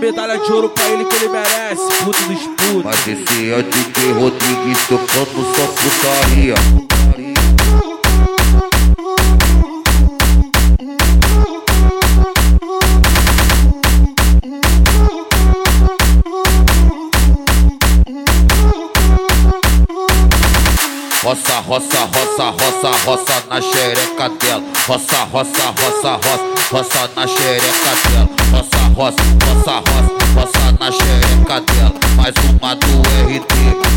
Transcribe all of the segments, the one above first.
medalha de ouro pra ele que ele merece, puto dos putos. Mas esse é DJ Rodrigues tocando só putaria. Roça, roça, roça, roça, roça na xereca dela. Roça, roça, roça, roça, roça na xereca dela. Roça, roça, roça, roça, roça na xereca dela. Mais uma do RT,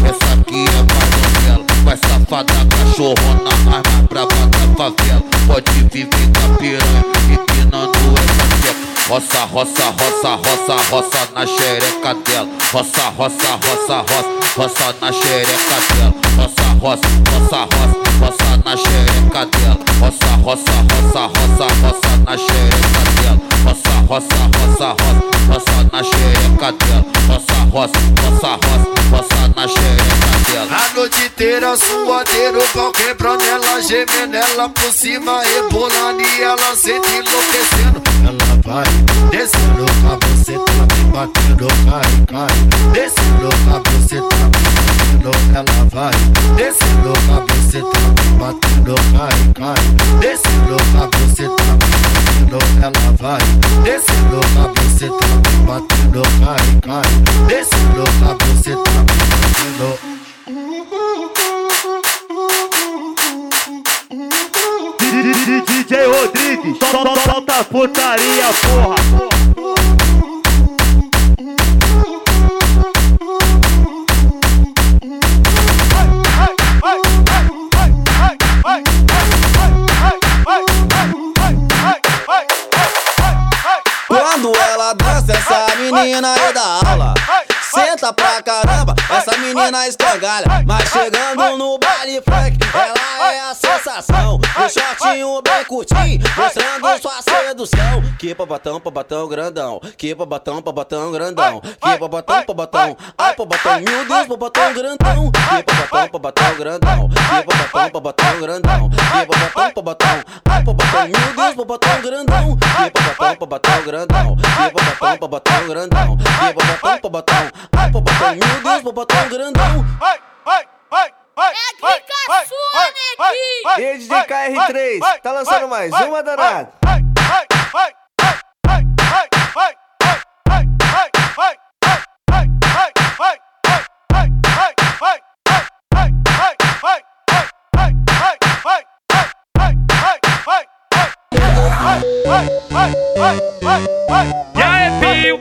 essa aqui é mais novela. Vai safada, cachorrona, arma brava da favela. Pode viver da piranha, empinando essa tcheca. Roça, roça, roça, roça, roça na xereca dela. Roça, roça, roça, roça, roça na xereca dela. Roça, roça, roça, roça, roça na xereca dela. Roça, roça, roça, roça, roça na xereca dela. Roça, roça, roça, roça, roça na xereca dela. Roça, roça, roça, roça, roça na xereca dela. A noite inteira suadeiro, pau quebrando ela, gemendo ela por cima, rebolando e ela sente enlouquecendo. Ela vai descendo pra você, tá me batendo, cai, cai. Descendo pra você, tá me batendo, ela vai descendo pra você, tá me batendo, cai, cai. Descendo pra você, tá me batendo, ela vai descendo pra você, tá batendo, cai, cai. Descendo você, tá batendo. DJ Rodrigues, só só solta putaria, porra. Quando menina é da aula. Senta pra caramba, essa menina escangalha. Mas chegando no baile funk, ela é a sensação. O shortinho bem curtinho, mostrando sua sedução. Que babatão, babatão grandão. Que babatão, babatão grandão. Que babatão, babatão. Ai, babatão, meu Deus, babatão grandão. Que babatão, babatão grandão. Que babatão, babatão grandão. Que babatão, babatão. Ai, babatão, meu Deus, babatão grandão. Que babatão, babatão grandão. Que babatão, babatão grandão. Que babatão, babatão. Ai, babatão, meu Deus, babatão grandão. É a clica sua, neguinho! E aí, DJ KR3, tá lançando mais uma danada. Já é pio,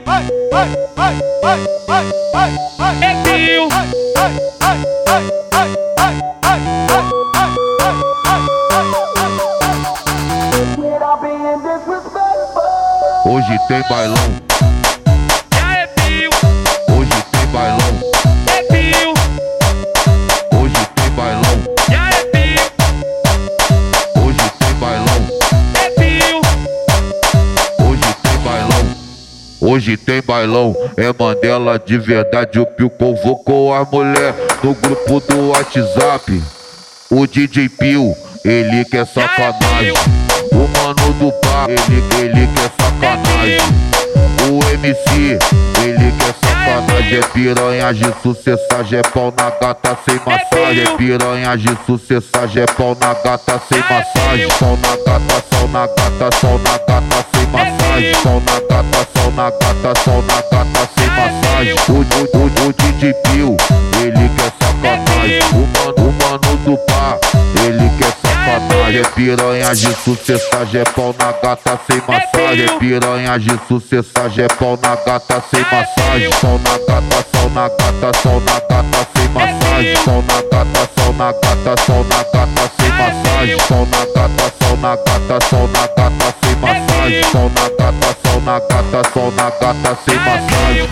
tem bailão, Já é pio, hoje tem bailão, é pio, hoje tem bailão, já é pio, hoje tem bailão, é pio. hoje tem bailão. Hoje tem bailão, é Mandela de verdade. O Pio convocou a mulher no grupo do WhatsApp. O DJ Pio, ele quer sacanagem. O mano do bar, ele, ele quer sacanagem. O MC, ele quer sacanagem. É piranha de sucessagem, é pau na gata sem massagem. É piranha de sucessagem, é pau na gata sem massagem. Pau na gata, sol na gata, sol na gata sem massagem. Sol na gata, sol na gata, sol na gata sem massagem. O, o, o, o DJ Pio, ele quer sacanagem. O mano, o mano do bar, ele quer sacanagem. É piranha de sucessagem, é pau na gata sem massagem. É piranha de sucessagem, é pau na gata sem massagem. Sol na gata, sol na gata, sol na gata sem massagem. Sol na gata, sol na gata, sol na gata sem massagem. Sol na gata, sol na gata, sol na gata sem massagem. Sol na gata, sol na gata, sol na gata sem massagem.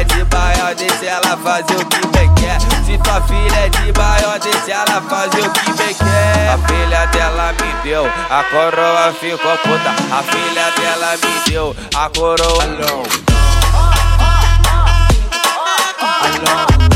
Filha é de maior, deixa ela fazer o que bem quer. Se tua filha é de maior, deixa ela fazer o que bem quer. A filha dela me deu, a coroa ficou puta. A filha dela me deu, a coroa não. É,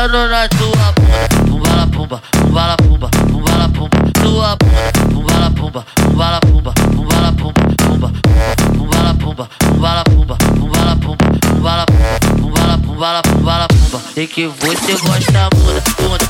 batendo na tua bunda. Pumba la pumba, pumba la pumba, pumba la pumba, tua bunda. Pumba la pumba, pumba la pumba, pumba la pumba, pumba, pumba la pumba, pumba la pumba, pumba la pumba, pumba la pumba, pumba la pumba pumba la pumba. Sei que você gosta bunda, bunda,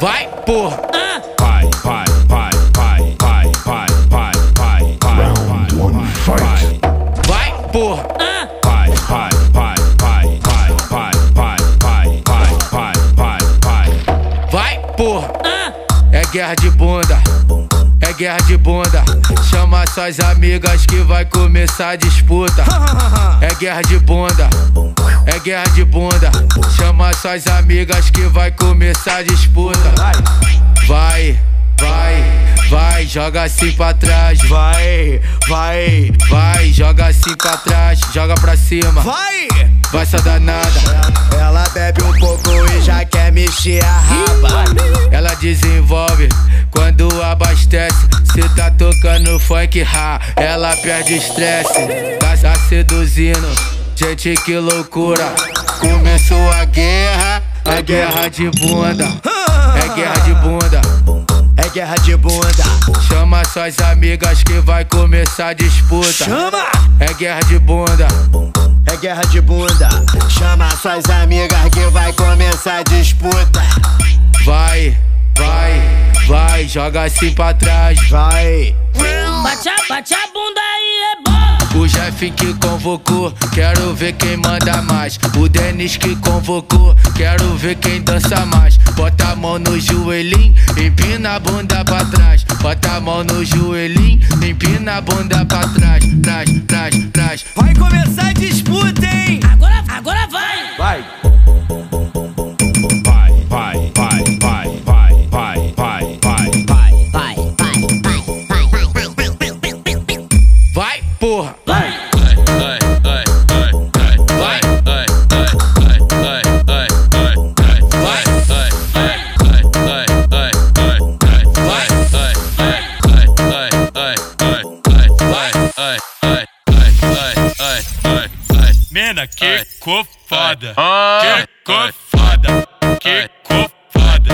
Vai, porra! Vai, vai, vai, vai, vai, vai, vai, vai, vai, vai, vai. Vai, porra! Vai, vai, vai, vai, vai, vai, vai, vai, vai, vai, vai, vai. Vai, porra! É guerra de bunda, é guerra de bunda. Chama suas amigas que vai começar a disputa. É guerra de bunda, é guerra de bunda. Chama suas amigas que vai começar a disputa. Vai, vai, vai, joga assim pra trás. Vai, vai, vai, joga assim pra trás, joga pra cima. Vai, vai só danada. Ela bebe um pouco e já quer mexer a raba. Ela desenvolve quando abastece. Cê tá tocando funk ha, ela perde estresse. Tá, tá seduzindo, gente que loucura. Começou a guerra, a guerra de bunda. É guerra de bunda. É guerra de bunda. Chama suas amigas que vai começar a disputa. Chama! É guerra de bunda. É guerra de bunda. Chama suas amigas que vai começar a disputa. Vai, vai, vai, joga assim pra trás. Vai. Bate a, bate a bunda aí, é Jeff que convocou, quero ver quem manda mais. O Denis que convocou, quero ver quem dança mais. Bota a mão no joelhinho, empina a bunda pra trás. Bota a mão no joelhinho, empina a bunda pra trás. Trás, trás, trás. Vai começar a disputa, hein? Agora, agora. Vai. Vai, que cor foda. Que cor foda. Que cor foda.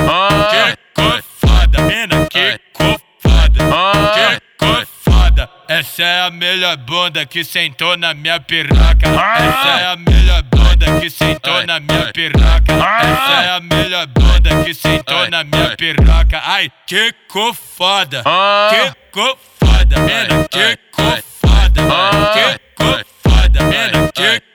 Que cor foda. Mina, cor foda. Cor foda. Essa é a melhor bunda que sentou na minha piroca. Essa é a melhor bunda que sentou na minha piroca. Essa é a melhor bunda que sentou na minha piroca. Ai, que co foda. Que co foda, mina, que co foda. Que co foda, mina, que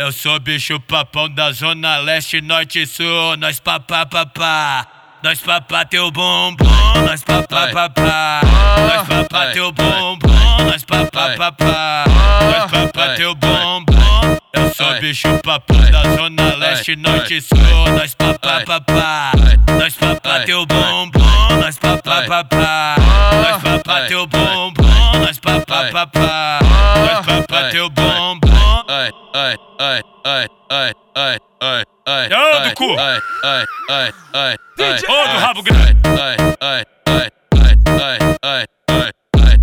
Eu sou bicho papão da zona leste, norte e sul. Nós papá papá. Nós papá teu bumbum, nós papá papá. Nós papá teu bumbum, nós papá papá. Nós papá teu bumbum. Eu sou bicho papão da zona leste, norte e sul. Nós papá papá. Nós papá teu bumbum, nós papá papá. Nós papá teu bumbum, nós papá papá. Nós papá teu bumbum. Ai, ai, ai, ai, ai, ai, ai, ai. Ô, do cu! Ai, ai, ai, ai, ai. Ô, do rabo grande! Ai, ai, ai, ai, ai, ai, ai,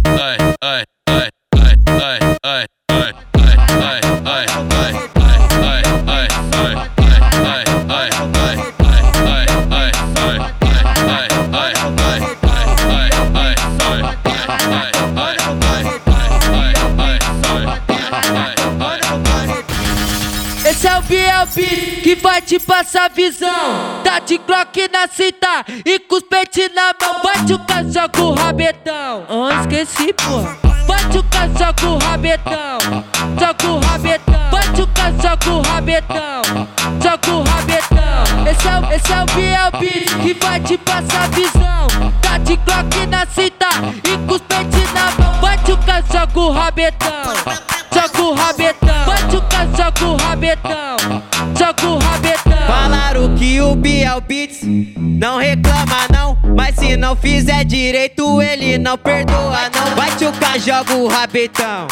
ai, ai, ai, ai, ai, te passar visão. Tá de Glock na cinta e com os na mão. Bate o cachorro com o rabetão. Ah, esqueci, pô. Bate o cachorro com o rabetão. Joga o rabetão. Bate o cachorro com o rabetão. Joga o rabetão. Esse é, o- esse é o Biel que vai te passar visão. Tá de Glock na cinta e com os na mão. Bate o cachorro com o rabetão. Joga o rabetão. Bate o cachorro com o rabetão. Joga o rabetão. Que o Biel Beats não reclama não. Mas se não fizer direito ele não perdoa não. Vai tchucar, joga o rabetão.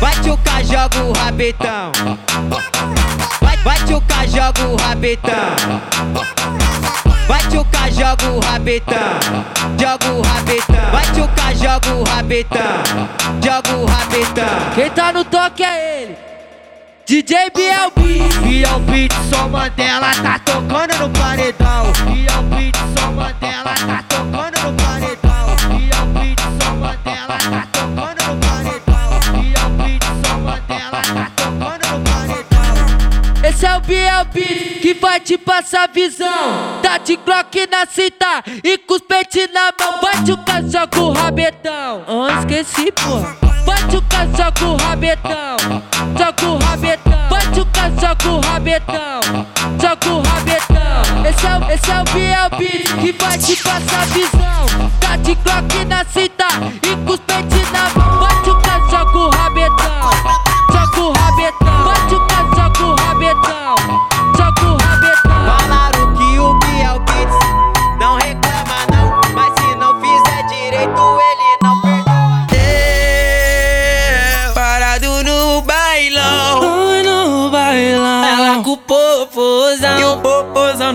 Vai tchucar, joga o rabetão. Vai, vai tchucar, joga o rabetão. Vai tchucar, joga o rabetão. Joga o rabetão. Vai tchucar, joga o rabetão. Joga o rabetão. Quem tá no toque é ele. DJ Biel Beat. Biel Beat, só Mandela tá tocando no paredão. Biel Beat, só Mandela tá tocando no paredão. Biel Beat, só Mandela tá tocando no paredão. Biel Beat, só Mandela tá tocando no paredão. Esse é o Biel que vai te passar visão. Tá de Glock na cinta e peitos na mão. Bate o cachorro com o rabetão. Ah, esqueci, pô. Bate o cachorro com o rabetão. Joga o rabetão. Bate o rabetão. Joga o rabetão. Esse é, o- esse é o Biel Beat que vai te passar visão. Tá de Glock na cinta e com os na mão.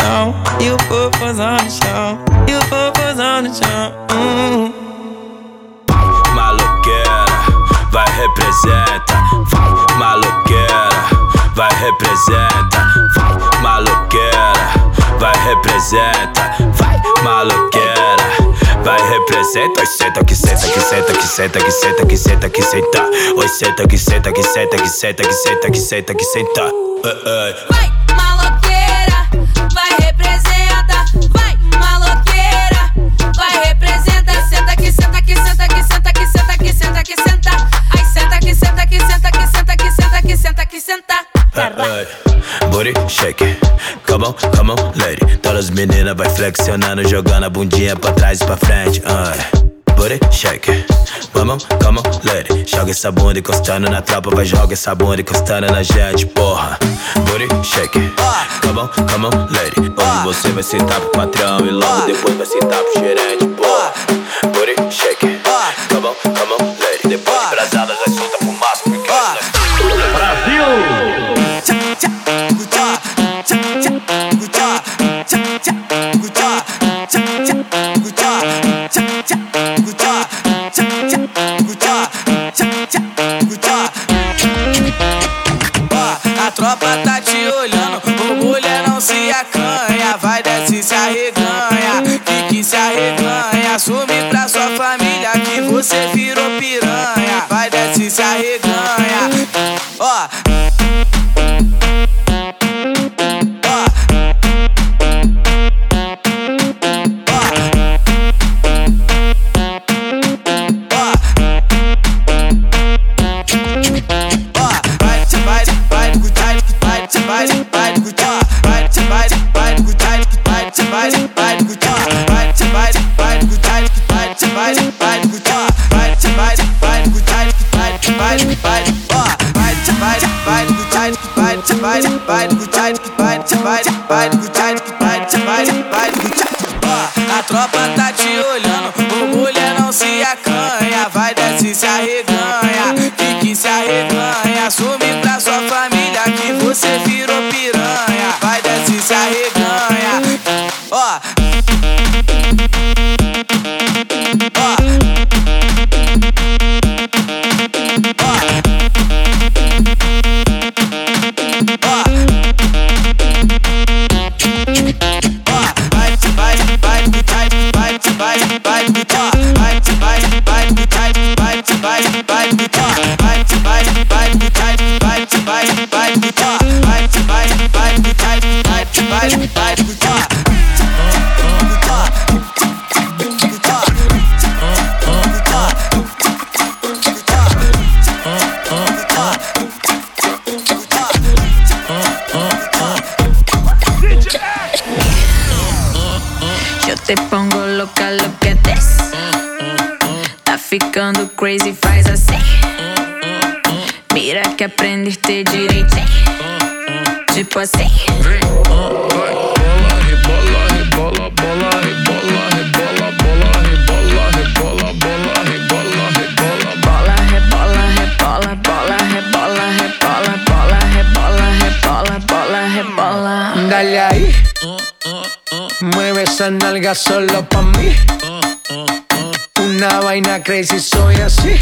Chão. E o popozão no chão. E o popozão no chão. Hum. Maloqueira, vai representa. Vai, maloqueira, vai representa. Vai, maloqueira, vai representa. Vai, maloqueira. Vai representa, Oi, senta que senta que senta que senta que senta que senta que senta. Oi senta que senta que senta que senta que senta que senta que senta. Vai, Hey, Booty shake, come on, come on, lady. Todas as meninas vai flexionando, jogando a bundinha pra trás e pra frente. Ay. Booty shake, come on, come on, lady. Joga essa bunda encostando na tropa, vai joga essa bunda encostando na gente, porra. Booty shake, come on, come on, lady. Hoje você vai sentar pro patrão e logo depois vai sentar pro gerente, porra. Booty shake, bite, bite. Nalga solo pa' mí. Una vaina crazy, soy así.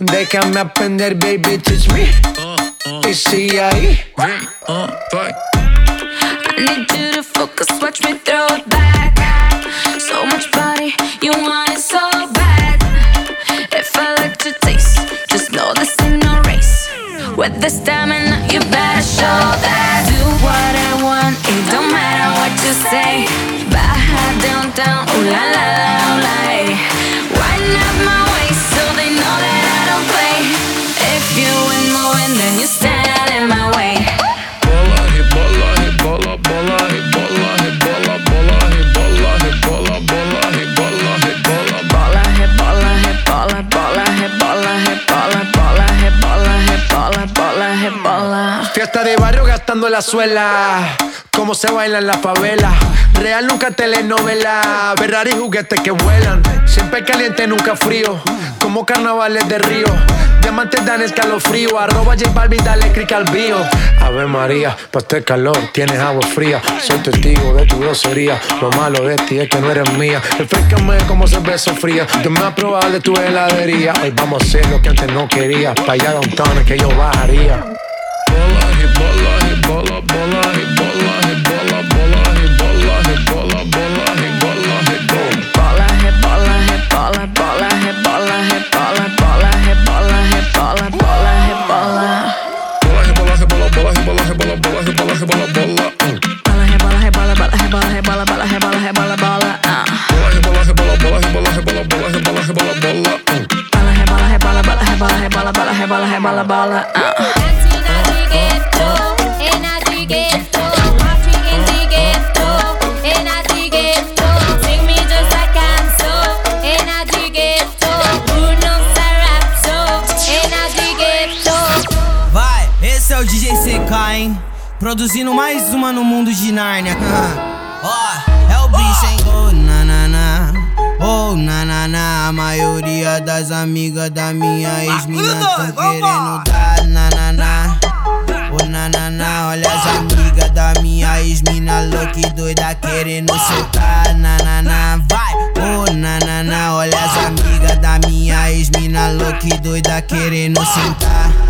Déjame aprender, baby, teach me. Y sigue ahí. I need you to focus, watch me throw it back. So much body, you want it so bad. If I like to taste, just know this ain't no race. With the stamina, la suela. Cómo se baila en la favela. Real nunca telenovela. Ferrari juguetes que vuelan. Siempre caliente, nunca frío. Como carnavales de río. Diamantes dan escalofrío. Arroba J Balvin, dale click al bio. Ave María, pa' este calor tienes agua fría. Soy testigo de tu grosería. Lo malo de ti es que no eres mía. Refrescame como cerveza fría. Yo me voy a probar de tu heladería. Hoy vamos a hacer lo que antes no quería. Pa' allá downtown es que yo bajaría. bola, bola bola. Produzindo mais uma no mundo de Nárnia. Ó, é o bicho, hein? Oh, na, na, na. Oh, na, na, na. A maioria das amigas da minha ex-mina tão querendo dar na, na, na. Oh, na, na, na. Olha as amigas da minha ex-mina louca e doida querendo soltar. Na, na, na. Vai. Oh, na, na, na. Olha as amigas da minha ex-mina louca e doida querendo sentar.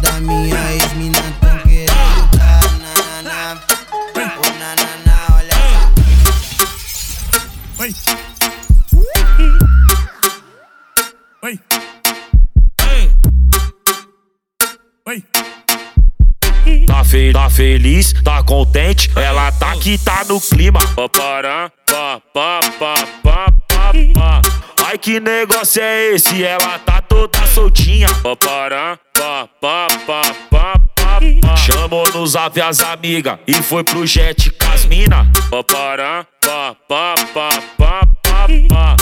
Da minha ex-mina tão querendo dar. Nanana, oh, nanana, olha só. Oi. Oi. Oi. Tá, fe tá feliz, tá contente, ela tá que tá no clima. Pá, pará, pá, pá, pá, pá, pá, pá. Ai que negócio é esse? Ela tá toda soltinha. Pá, pará, pá, pá, pá, pá, pá, pá. Chamou no zap as amigas e foi pro jet com as mina. Pá, pará, pá, pá, pá, pá, pá, pá.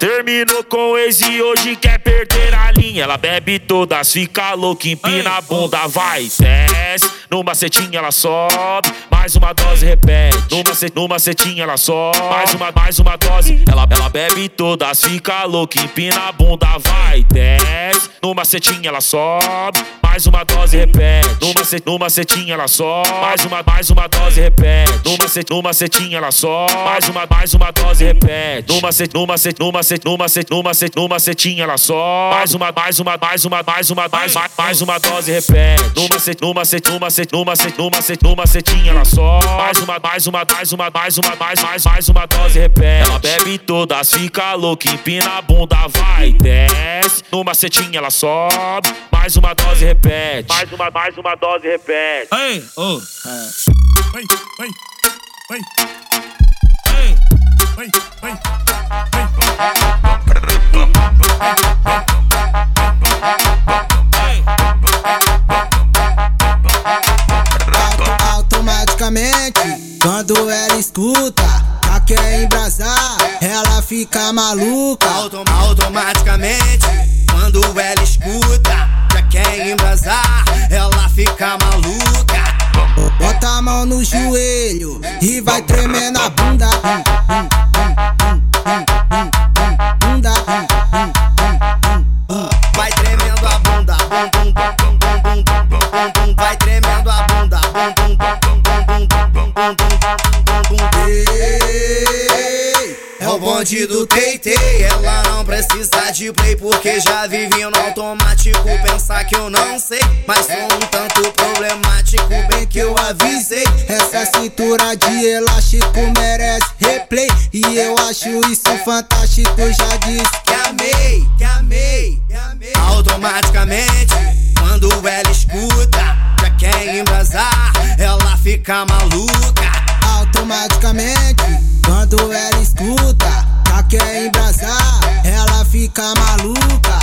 Terminou com o ex e hoje quer perder a linha. Ela bebe todas, fica louca, empina a bunda, vai, desce. No macetinho ela sobe, mais uma dose repete. No, mace, no macetinho ela sobe, mais uma, mais uma dose. Ela, ela bebe todas, fica louca, empina a bunda, vai, desce. No macetinho ela sobe, mais uma dose repete. No, mace, no macetinho ela sobe, mais uma, mais uma dose repete. No, mace, no macetinho ela sobe, mais uma, mais uma dose repete. No, mace, no, mace, no, mace, no, mace, no, mace, no macetinho ela sobe, mais uma, mais uma, mais uma, mais uma, mais, mais, mais uma dose repete. No, mace, no, mace, no, mace, no, mace, no, mace, no macetinho ela sobe, mais uma, mais uma, mais uma, mais uma, mais, mais, mais uma dose repete. Ela bebe todas, fica louca, empina a bunda, vai, desce. No macetinho ela sobe, mais uma dose repete. Mais uma, mais uma dose repete. Oi, oh. Oi, oi, oi. Oi, oi, Automaticamente, quando ela escuta, já quer embrasar, ela fica maluca. Autom automaticamente, quando ela escuta, quer embrasar, ela fica maluca. Bota a mão no joelho e vai tremer na bunda. Vai tremendo a bunda. Vai tremendo a bunda o bonde do Teitei, ela não precisa de play porque já vivi no automático. Pensar que eu não sei, mas sou um tanto problemático. Bem que eu avisei. Essa cintura de elástico merece replay. E eu acho isso fantástico. Já disse que amei, que amei, que amei. Automaticamente, quando ela escuta, já quer embrasar, ela fica maluca. Automaticamente. Quando ela escuta, já quer embrasar, ela fica maluca.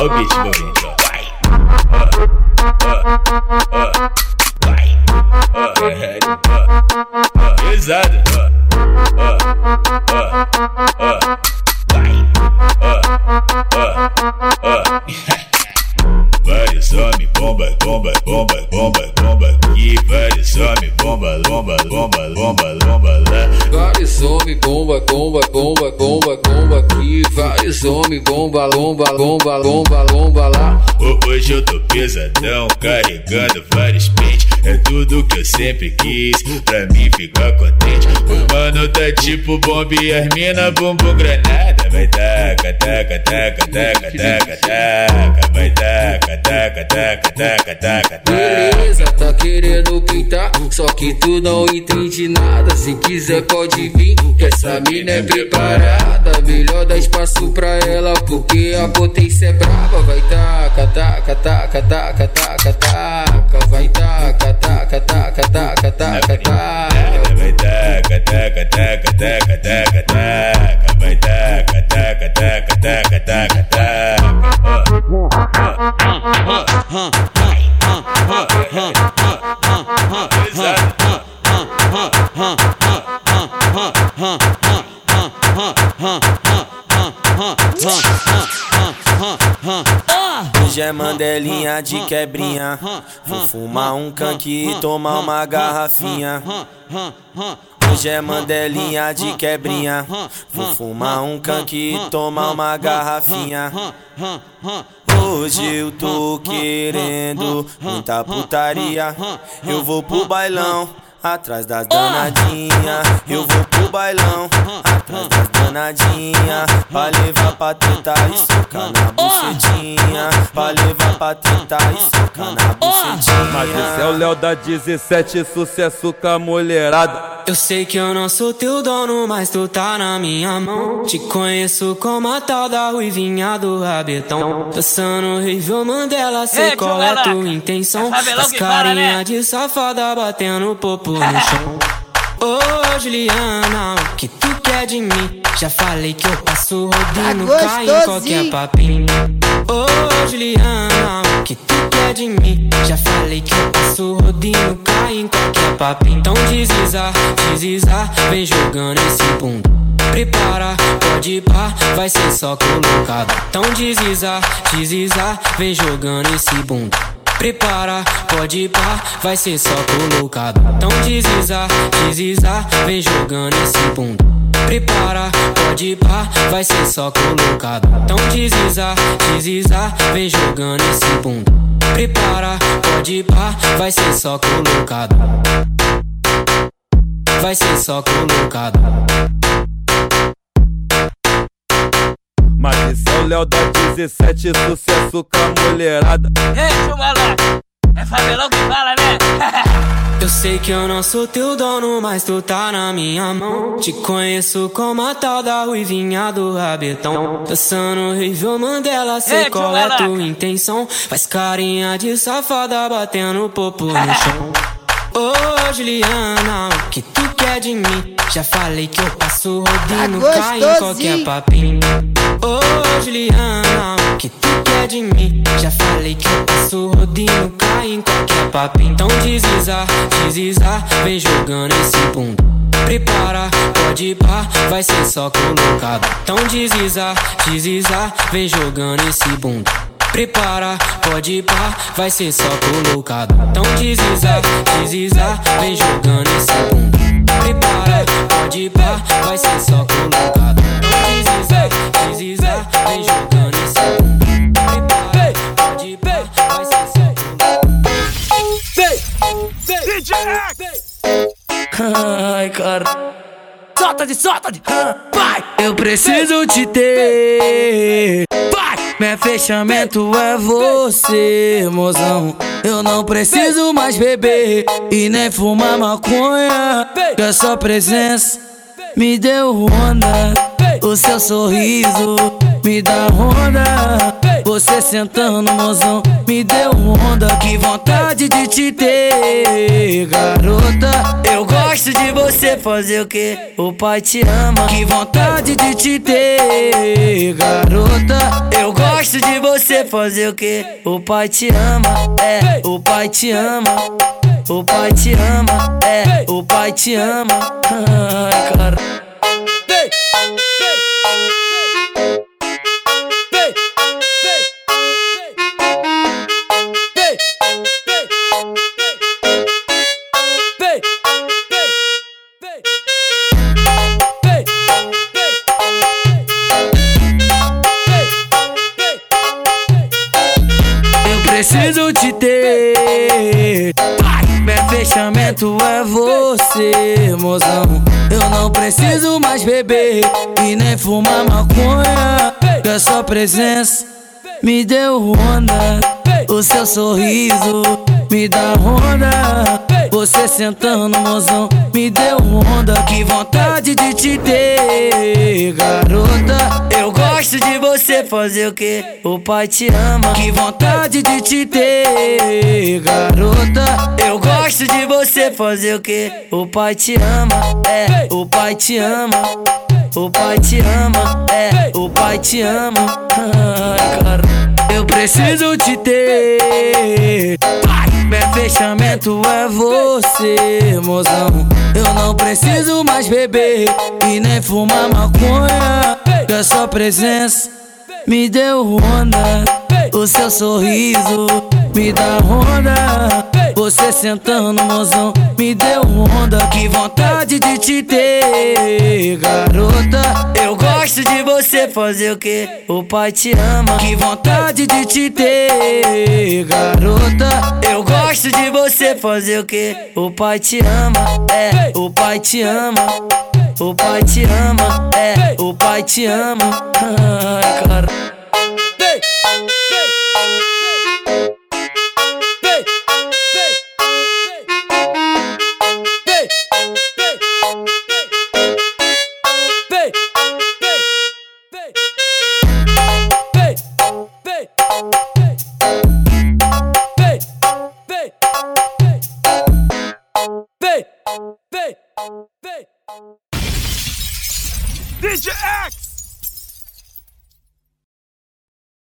Ó o beat, meu bem, ó. Vai. Ó, ó, ó. Bomba, lomba, lomba, lomba, lomba lá. Ho- Hoje eu tô pesadão, carregando vários pentes. É tudo que eu sempre quis, pra mim ficar contente. O mano tá tipo bomba e as mina bumbum granada. Vai taca, taca, taca, taca, taca, taca. Vai taca, taca, taca, taca, taca, taca. Beleza, tá querendo pintar, só que tu não entende nada. Se quiser pode vir, que essa mina é preparada. Melhor dar espaço pra ela, porque a potência é brava. Vai taca, taca, taca, taca, taca, taca. Vai taca, taca, taca, taca, taca, taca. Vai taca, taca, taca, taca, taca, taca. Vai taca, taca, taca, taca, taca, taca. É mandelinha de quebrinha. Vou fumar um canque e tomar uma garrafinha. Hoje é mandelinha de quebrinha. Vou fumar um canque e tomar uma garrafinha. Hoje eu tô querendo muita putaria. Eu vou pro bailão. Atrás das danadinha, eu vou pro bailão. Atrás das danadinha, pra levar pra tentar e socar na bucetinha. Pra levar pra tentar e socar na bucetinha. Mas esse é o Léo da 17, sucesso com a mulherada. Eu sei que eu não sou teu dono, mas tu tá na minha mão. Te conheço como a tal da ruivinha do rabetão. Dançando horrível Mandela, sei Ei, qual é tua intenção. As fala, carinha né? de safada batendo popo no chão. Ô Juliana, o que tu quer de mim? Já falei que eu passo rodinho, Tá cai em qualquer gostosinho. papinho. Ô Juliana, o que tu quer de mim? Já falei que eu passo rodinho, cai em qualquer papinho. Então desliza, desliza, vem jogando esse bunda. Prepara, pode pá, vai ser só colocado. Então desliza, desliza, vem jogando esse bunda. Prepara, pode pá, vai ser só colocado. Então desliza, desliza, vem jogando esse bunda. Prepara, pode pá, vai ser só colocado. Então desliza, desliza, vem jogando esse bunda. Prepara, pode pá, vai ser só colocado. Vai ser só colocado. Mas esse é o Léo da 17, sucesso com a mulherada. Ei, Lalaca. É favelão que fala, né? Eu sei que eu não sou teu dono, mas tu tá na minha mão. Te conheço como a tal da ruivinha do rabetão. Dançando horrível Mandela, sei Ei, qual é Lalaca. tua intenção. Faz carinha de safada batendo popo no chão. Ô Juliana, o que tu quer de mim? Já falei que eu passo rodinho, Tá cai em qualquer papinho. Ô Juliana, o que tu quer de mim? Já falei que eu passo rodinho, cai em qualquer papinho. Então desliza, desliza, vem jogando esse bunda. Prepara, pode pá, vai ser só colocado. Então desliza, desliza, vem jogando esse bunda. Prepara, pode pá, vai ser só colocado. Então desliza, desliza, vem jogando esse bunda. Prepara, pode pá, vai ser só colocado. Então desliza, desliza, vem jogando esse. Prepara, pode pá, vai ser só Ai, cara. Solta de, solta de. Vai! Eu preciso te ter. Vai! Meu fechamento é você, mozão. Eu não preciso mais beber e nem fumar maconha. Que a sua presença me deu onda. O seu sorriso me dá onda. Você sentando, mozão, me deu onda. Que vontade de te ter, garota. Eu gosto de você fazer o que? O pai te ama. Que vontade de te ter, garota. Eu gosto de você fazer o que? O pai te ama. É, o pai te ama. O pai te ama. É, o pai te ama. Ai, cara. Preciso te ter. Meu fechamento é você, mozão. Eu não preciso mais beber e nem fumar maconha. Que a sua presença me deu onda. O seu sorriso me dá onda. Você sentando, mozão, me deu onda. Que vontade de te ter, garota. Eu gosto de você fazer o que? O pai te ama. Que vontade de te ter, garota. Eu gosto de você fazer o que? O pai te ama. É, o pai te ama. O pai te ama. É, o pai te ama. Ai, cara. Eu preciso te ter. Meu fechamento é você, mozão. Eu não preciso mais beber e nem fumar maconha. Que a sua presença me deu onda. O seu sorriso me dá onda. Você sentando, mozão, me deu onda. Que vontade de te ter, garota. Eu gosto de você fazer o que? O pai te ama. Que vontade de te ter, garota. Eu gosto de você fazer o que? O pai te ama. É, o pai te ama. O pai te ama. É, o pai te ama. Ai, cara.